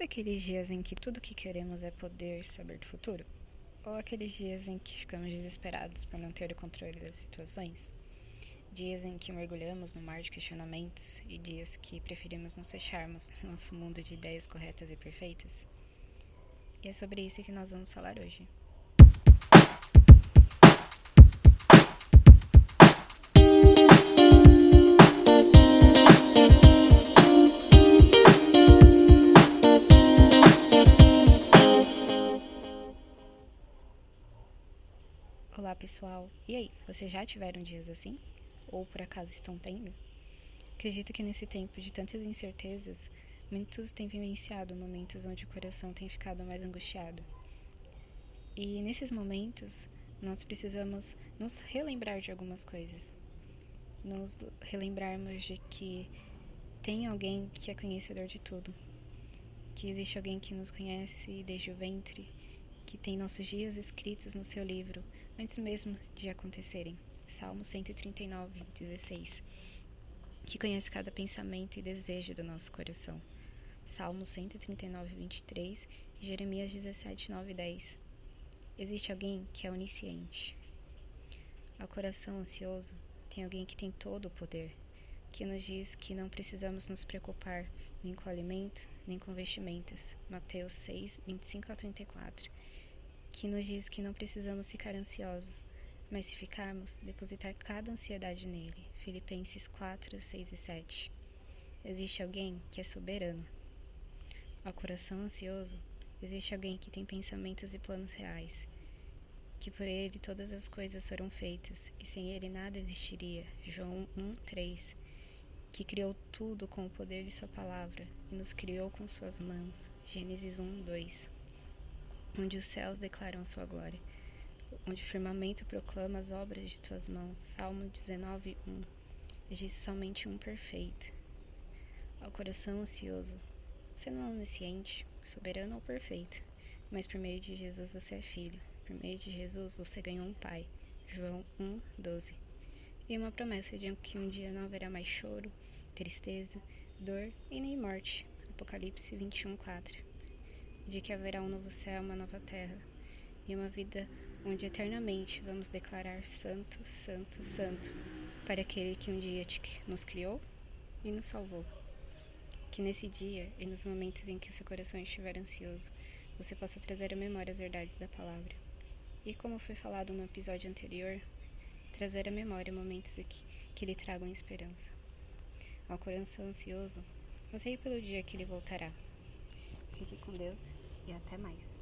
Sabe aqueles dias em que tudo que queremos é poder saber do futuro? Ou aqueles dias em que ficamos desesperados por não ter o controle das situações? Dias em que mergulhamos no mar de questionamentos e dias que preferimos nos fecharmos no nosso mundo de ideias corretas e perfeitas? E é sobre isso que nós vamos falar hoje. Olá pessoal, e aí, vocês já tiveram dias assim? Ou por acaso estão tendo? Acredito que nesse tempo de tantas incertezas, muitos têm vivenciado momentos onde o coração tem ficado mais angustiado. E nesses momentos, nós precisamos nos relembrar de algumas coisas. Nos relembrarmos de que tem alguém que é conhecedor de tudo. Que existe alguém que nos conhece desde o ventre, que tem nossos dias escritos no seu livro antes mesmo de acontecerem. Salmo 139, 16. Que conhece cada pensamento e desejo do nosso coração. Salmo 139, 23 e Jeremias 17, 9 e 10. Existe alguém que é onisciente. Ao coração ansioso, tem alguém que tem todo o poder, que nos diz que não precisamos nos preocupar nem com alimento, nem com vestimentas. Mateus 6, 25 a 34 que nos diz que não precisamos ficar ansiosos, mas se ficarmos, depositar cada ansiedade nele. Filipenses 4, 6 e 7. Existe alguém que é soberano. Ao coração ansioso, existe alguém que tem pensamentos e planos reais, que por ele todas as coisas foram feitas, e sem ele nada existiria. João 1, 3. Que criou tudo com o poder de sua palavra, e nos criou com suas mãos. Gênesis 1, 2 onde os céus declaram sua glória, onde o firmamento proclama as obras de tuas mãos. Salmo 19, 1. Diz somente um perfeito. Ao coração ansioso, você não é onisciente, soberano ou perfeito, mas por meio de Jesus você é filho. Por meio de Jesus você ganhou um pai. João 1, 12. E uma promessa de que um dia não haverá mais choro, tristeza, dor e nem morte. Apocalipse 21, 4 de que haverá um novo céu, uma nova terra e uma vida onde eternamente vamos declarar Santo, Santo, Santo para aquele que um dia nos criou e nos salvou. Que nesse dia e nos momentos em que o seu coração estiver ansioso, você possa trazer à memória as verdades da palavra. E como foi falado no episódio anterior, trazer à memória momentos que, que lhe tragam esperança. Ao coração ansioso, anseie pelo dia que ele voltará. Fique com Deus e até mais.